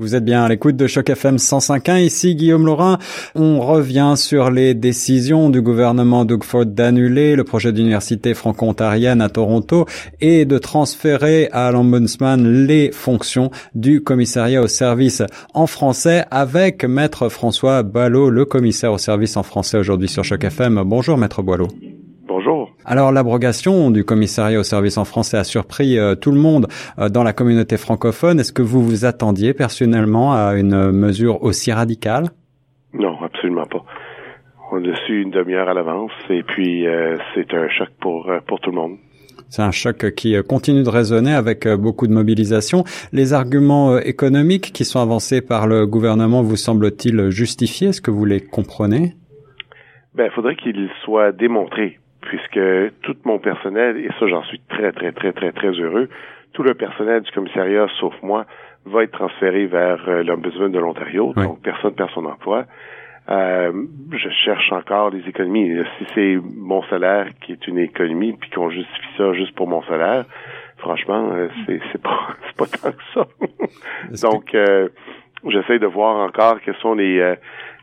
Vous êtes bien à l'écoute de Choc FM 105.1. Ici Guillaume Laurin. On revient sur les décisions du gouvernement Doug Ford d'annuler le projet d'université franco-ontarienne à Toronto et de transférer à l'ombudsman les fonctions du commissariat au service en français avec maître François Boileau, le commissaire au service en français aujourd'hui sur Choc FM. Bonjour maître Boileau. Alors l'abrogation du commissariat au service en français a surpris euh, tout le monde euh, dans la communauté francophone. Est-ce que vous vous attendiez personnellement à une mesure aussi radicale? Non, absolument pas. On a su une demi-heure à l'avance et puis euh, c'est un choc pour pour tout le monde. C'est un choc qui continue de résonner avec beaucoup de mobilisation. Les arguments économiques qui sont avancés par le gouvernement vous semblent-ils justifiés? Est-ce que vous les comprenez? Ben, faudrait qu'ils soient démontrés puisque tout mon personnel, et ça j'en suis très, très, très, très, très heureux, tout le personnel du commissariat, sauf moi, va être transféré vers euh, l'Ombudsman de l'Ontario, donc personne perd son emploi. Euh, je cherche encore des économies. Si c'est mon salaire qui est une économie, puis qu'on justifie ça juste pour mon salaire, franchement, euh, c'est, c'est pas c'est pas tant que ça. donc, euh, j'essaie de voir encore quels sont les euh,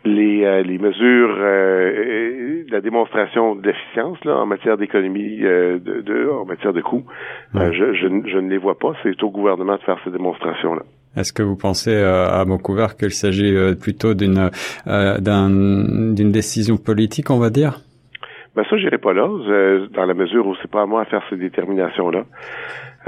les, euh, les mesures, euh, la démonstration d'efficience là, en matière d'économie, euh, de, de, en matière de coûts, je, je, je, ne les vois pas. C'est au gouvernement de faire ces démonstrations-là. Est-ce que vous pensez à mot couvert qu'il s'agit plutôt d'une d'une décision politique, on va dire? Ben ça, j'irai pas là, dans la mesure où c'est pas à moi à faire ces déterminations-là.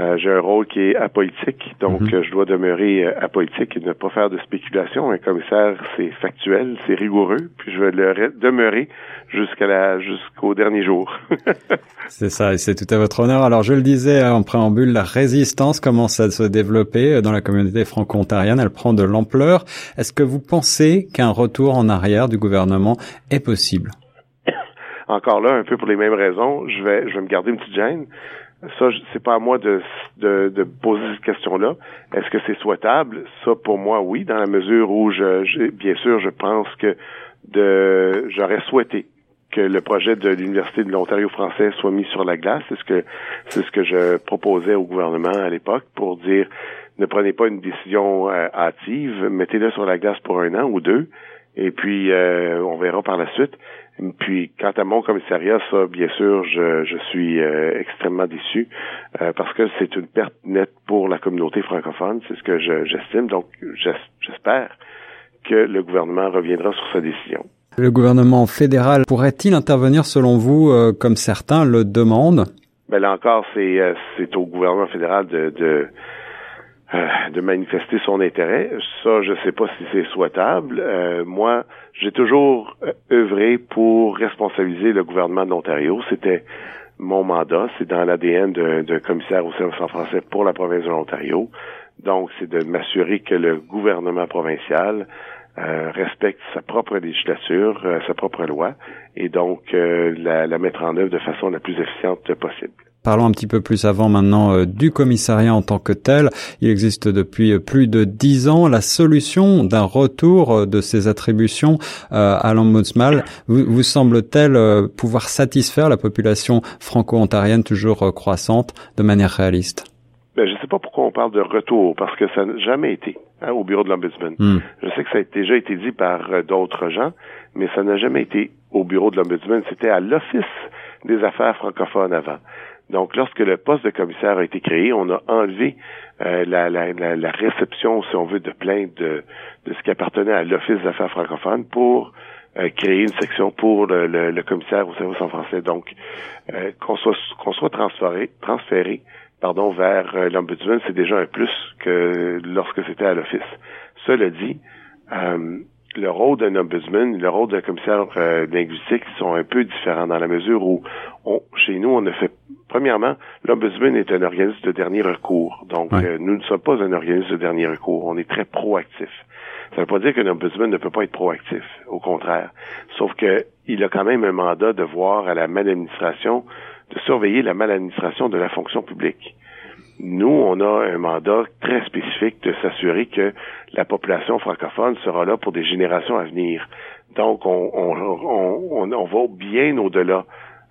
Euh, j'ai un rôle qui est apolitique, donc mhm. je dois demeurer euh, apolitique et ne pas faire de spéculation. Un commissaire, c'est factuel, c'est rigoureux, puis je vais le demeurer jusqu'à la jusqu'au dernier jour. c'est ça, et c'est tout à votre honneur. Alors je le disais en préambule, la résistance commence à se développer dans la communauté franco-ontarienne. Elle prend de l'ampleur. Est-ce que vous pensez qu'un retour en arrière du gouvernement est possible? Encore là, un peu pour les mêmes raisons, je vais je vais me garder une petite gêne ça, c'est pas à moi de, de, de poser cette question-là. Est-ce que c'est souhaitable? Ça, pour moi, oui, dans la mesure où je, bien sûr, je pense que de j'aurais souhaité que le projet de l'Université de l'Ontario français soit mis sur la glace. C'est ce que c'est ce que je proposais au gouvernement à l'époque pour dire ne prenez pas une décision euh, hâtive, mettez-le sur la glace pour un an ou deux, et puis euh, on verra par la suite. Puis, quant à mon commissariat, ça, bien sûr, je, je suis euh, extrêmement déçu euh, parce que c'est une perte nette pour la communauté francophone. C'est ce que j'estime. Donc, j'espère que le gouvernement reviendra sur sa décision. Le gouvernement fédéral pourrait-il intervenir, selon vous, euh, comme certains le demandent? Ben là encore, c'est c'est au gouvernement fédéral de, de euh, de manifester son intérêt. Ça, je ne sais pas si c'est souhaitable. Euh, moi, j'ai toujours euh, œuvré pour responsabiliser le gouvernement de l'Ontario. C'était mon mandat, c'est dans l'ADN d'un commissaire au service en français pour la province de l'Ontario. Donc, c'est de m'assurer que le gouvernement provincial respecte sa propre législature, sa propre loi, et donc la, la mettre en œuvre de façon la plus efficiente possible. Parlons un petit peu plus avant maintenant euh, du commissariat en tant que tel. Il existe depuis euh, plus de dix ans la solution d'un retour euh, de ces attributions à l'ombudsman. Vous, vous semble-t-elle pouvoir satisfaire la population franco-ontarienne toujours croissante de manière réaliste? Ben, je ne sais pas pourquoi on parle de retour, parce que ça n'a jamais été hein, au bureau de l'Ombudsman. Hmm. Je sais que ça a déjà été dit par d'autres gens, mais ça n'a jamais été au bureau de l'Ombudsman. C'était à l'Office des affaires francophones avant. Donc, lorsque le poste de commissaire a été créé, on a enlevé euh, la, la, la, réception, si on veut, de plaintes de, de ce qui appartenait à l'Office des affaires francophones pour euh, créer une section pour le, le, commissaire au service en français. Donc, euh, qu'on soit qu'on soit transféré, transféré pardon, vers l'Ombudsman, c'est déjà un plus que lorsque c'était à l'Office. Cela dit, le rôle d'un ombudsman, le rôle d'un commissaire euh, linguistique sont un peu différents dans la mesure où on, chez nous, on a fait premièrement, l'ombudsman est un organisme de dernier recours. Donc, euh, nous ne sommes pas un organisme de dernier recours. On est très proactif. Ça ne veut pas dire qu'un ombudsman ne peut pas être proactif. Au contraire. Sauf que il a quand même un mandat de voir à la maladministration, de surveiller la maladministration de la fonction publique. Nous, on a un mandat très spécifique de s'assurer que la population francophone sera là pour des générations à venir. Donc, on, on, on, on va bien au-delà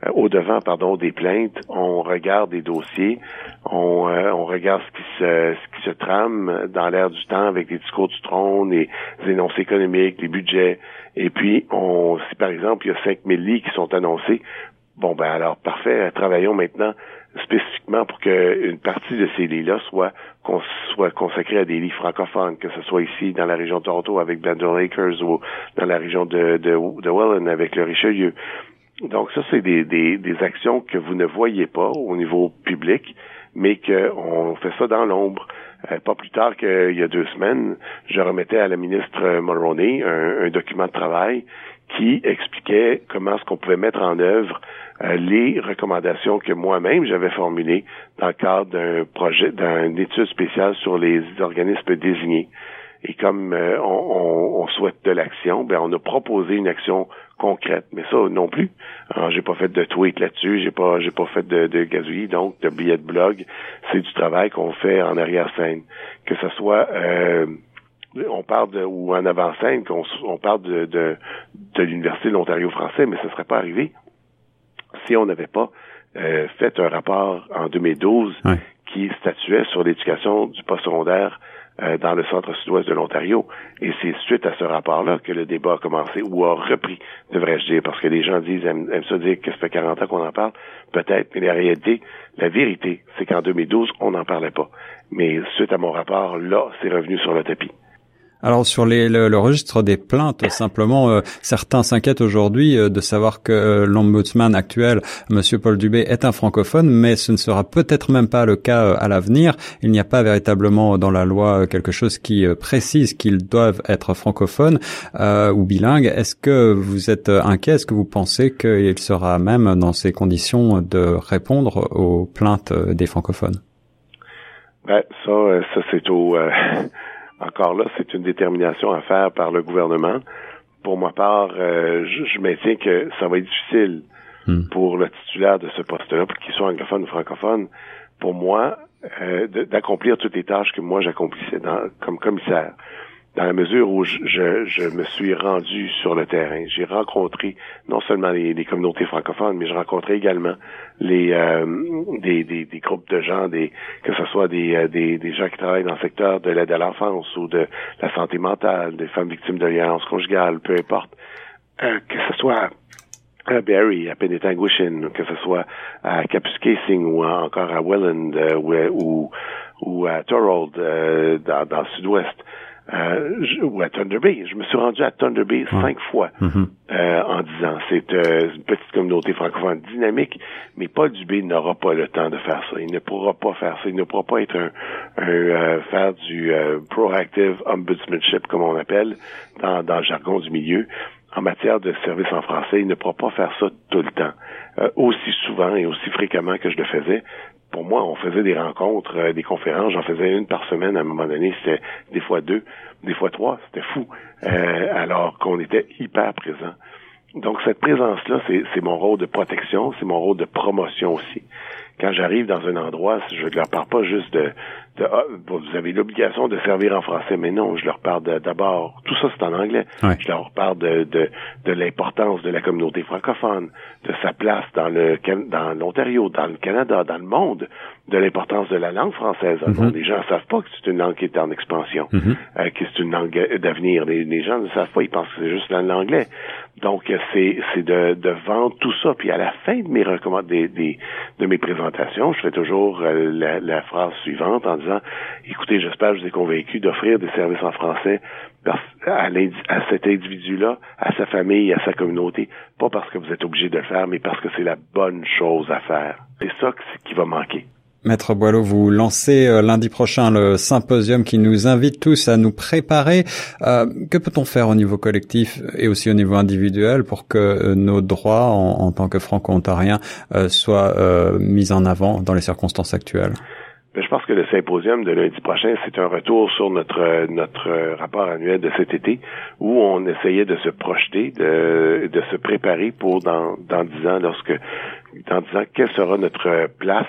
euh, au devant pardon des plaintes, on regarde des dossiers, on, euh, on regarde ce qui se ce qui se trame dans l'air du temps avec les discours du trône, les, énoncés économiques, les budgets, et puis on si par exemple il y a 5000 lits qui sont annoncés, bon ben alors parfait, travaillons maintenant spécifiquement pour qu'une partie de ces lits-là soit, soit consacrée à des lits francophones, que ce soit ici dans la région de Toronto avec Blendon Acres ou dans la région de, de, de Welland avec le Richelieu. Donc ça, c'est des, des, des, actions que vous ne voyez pas au niveau public, mais qu'on fait ça dans l'ombre. Euh, pas plus tard qu'il y a deux semaines, je remettais à la ministre Mulroney un, un document de travail qui expliquait comment est-ce qu'on pouvait mettre en œuvre euh, les recommandations que moi-même j'avais formulées dans le cadre d'un projet, d'une étude spéciale sur les organismes désignés. Et comme euh, on, on, souhaite de l'action, ben on a proposé une action concrète. Mais ça non plus. j'ai pas fait de tweet là-dessus, j'ai pas j'ai pas fait de, de gazouillis, donc de billets de blog. C'est du travail qu'on fait en arrière-scène. Que ce soit euh, on parle de, ou en avant-scène, qu'on on parle de, de, de l'Université de l'Ontario français, mais ça ne serait pas arrivé si on n'avait pas euh, fait un rapport en 2012 qui statuait sur l'éducation du postsecondaire euh, dans le centre sud-ouest de l'Ontario. Et c'est suite à ce rapport-là que le débat a commencé, ou a repris, devrais-je dire, parce que les gens disent, aiment, aiment ça dire que ça fait 40 ans qu'on en parle. Peut-être, mais la réalité, la vérité, c'est qu'en 2012, on n'en parlait pas. Mais suite à mon rapport, là, c'est revenu sur le tapis. Alors sur les, le, registre des plaintes, simplement, euh, certains s'inquiètent aujourd'hui euh, de savoir que euh, l'ombudsman actuel, Monsieur Paul Dubé, est un francophone, mais ce ne sera peut-être même pas le cas à l'avenir. Il n'y a pas véritablement dans la loi quelque chose qui précise qu'ils doivent être francophones ou bilingues. Est-ce que vous êtes inquiet? Est-ce que vous pensez qu'il sera même dans ces conditions de répondre aux plaintes des francophones? Ben, ça, ça c'est au encore là, c'est une détermination à faire par le gouvernement. Pour ma part, euh, je, maintiens que ça va être difficile hmm. pour le titulaire de ce poste-là, pour qu'il soit anglophone ou francophone, pour moi, euh, d'accomplir toutes les tâches que moi j'accomplissais comme commissaire dans la mesure où je, je, me suis rendu sur le terrain. J'ai rencontré non seulement les, communautés francophones, mais j'ai rencontré également les euh, des, des, des, groupes de gens, des que ce soit des, euh, des, des, gens qui travaillent dans le secteur de l'aide à l'enfance ou de la santé mentale, des femmes victimes de violence conjugale, peu importe. Euh, que ce soit à Barrie, à Penetanguishn, que ce soit à Casing ou encore à Welland ou, ou, à Thorold dans, dans le sud-ouest euh, ou à Thunder Bay. Je me suis rendu à Thunder Bay cinq fois mm-hmm. euh, en dix ans. C'est euh, une petite communauté francophone dynamique, mais Paul Dubé n'aura pas le temps de faire ça. Il ne pourra pas faire ça. Il ne pourra pas être un, un euh, faire du proactive ombudsmanship, comme on appelle, dans, dans le jargon du milieu. En matière de service en français, il ne pourra pas faire ça tout le temps, aussi souvent et aussi fréquemment que je le faisais pour moi, on faisait des rencontres, euh, des conférences, j'en faisais une par semaine à un moment donné, c'était des fois deux, des fois trois, c'était fou, euh, alors qu'on était hyper présent. Donc cette présence-là, c'est mon rôle de protection, c'est mon rôle de promotion aussi. Quand j'arrive dans un endroit, je ne leur parle pas juste de, ah, vous avez l'obligation de servir en français, mais non, je leur parle d'abord, tout ça c'est en anglais, je leur parle de, de, de l'importance de la communauté francophone, de sa place dans le dans l'Ontario, dans le Canada, dans le monde, de l'importance de la langue française. Mm-hmm. les gens ne savent pas que c'est une langue qui est en expansion, mm-hmm. euh, que c'est une langue d'avenir. Les, les, gens ne savent pas, ils pensent que c'est juste l'anglais. Donc c'est c'est de, de vendre tout ça. Puis à la fin de mes des, des, de mes présentations, je fais toujours euh, la, la phrase suivante en disant écoutez, j'espère que je vous ai convaincu d'offrir des services en français à, à cet individu-là, à sa famille, à sa communauté, pas parce que vous êtes obligé de le faire, mais parce que c'est la bonne chose à faire. C'est ça qui va manquer. Maître Boileau, vous lancez euh, lundi prochain le symposium qui nous invite tous à nous préparer. Euh, que peut-on faire au niveau collectif et aussi au niveau individuel pour que euh, nos droits en, tant que franco-ontariens soient mis en avant dans les circonstances actuelles? Je pense que le symposium de lundi prochain, c'est un retour sur notre notre rapport annuel de cet été, où on essayait de se projeter, de, de se préparer pour dans dans dix ans, lorsque dans dix ans, quelle sera notre place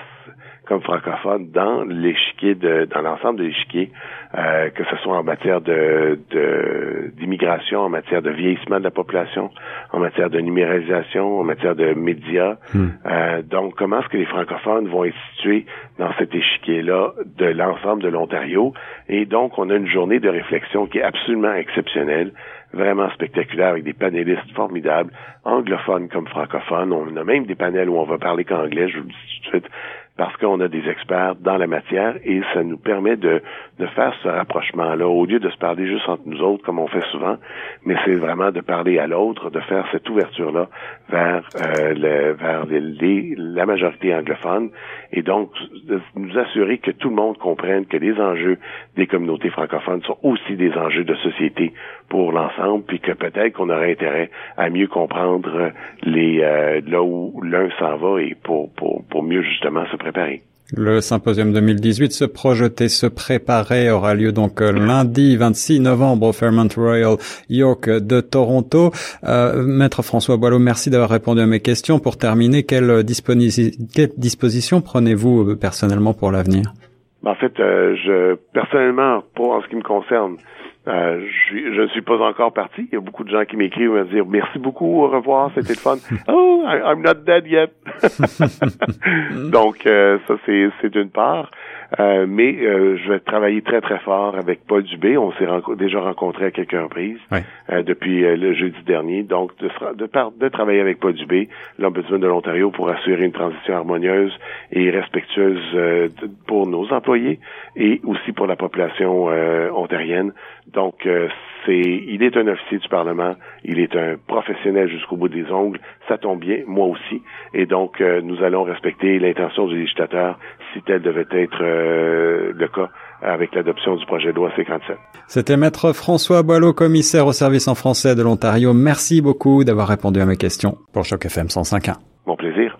comme francophones dans l'échiquier de dans l'ensemble de l'échiquier, euh, que ce soit en matière de d'immigration, en matière de vieillissement de la population, en matière de numérisation, en matière de médias. Hmm. Euh, donc, comment est-ce que les francophones vont être situés dans cet échiquier-là de l'ensemble de l'Ontario? Et donc, on a une journée de réflexion qui est absolument exceptionnelle vraiment spectaculaire avec des panélistes formidables, anglophones comme francophones. On a même des panels où on va parler qu'anglais, je vous le dis tout de suite parce qu'on a des experts dans la matière et ça nous permet de, de faire ce rapprochement-là, au lieu de se parler juste entre nous autres, comme on fait souvent, mais c'est vraiment de parler à l'autre, de faire cette ouverture-là vers, euh, le, vers les, la majorité anglophone, et donc de nous assurer que tout le monde comprenne que les enjeux des communautés francophones sont aussi des enjeux de société pour l'ensemble, puis que peut-être qu'on aurait intérêt à mieux comprendre les euh, là où l'un s'en va et pour, pour, pour mieux justement se préparer. Le symposium 2018 se projetait, se préparait, aura lieu donc euh, lundi 26 novembre au Fairmont Royal York de Toronto. Euh, Maître François Boileau, merci d'avoir répondu à mes questions. Pour terminer, quelle, disposition prenez-vous euh, personnellement pour l'avenir? En fait, je personnellement, pour en ce qui me concerne, euh, je ne suis pas encore parti. Il y a beaucoup de gens qui m'écrivent me dire merci beaucoup, au revoir, c'était le fun. oh, I'm not dead yet. Donc euh, ça c'est c'est d'une part. Euh, mais euh, je vais travailler très très fort avec Paul Dubé. On s'est déjà rencontré à quelques reprises depuis le jeudi dernier. Donc de, de, de travailler avec Paul Dubé, l'ombudsman de l'Ontario, pour assurer une transition harmonieuse et respectueuse pour nos employés et aussi pour la population ontarienne. Donc, euh, c'est, il est un officier du Parlement, il est un professionnel jusqu'au bout des ongles, ça tombe bien, moi aussi, et donc euh, nous allons respecter l'intention du législateur si tel devait être euh, le cas avec l'adoption du projet de loi 57. C'était Maître François Boileau, commissaire au service en français de l'Ontario. Merci beaucoup d'avoir répondu à mes questions pour Choc FM 105.1. Mon plaisir.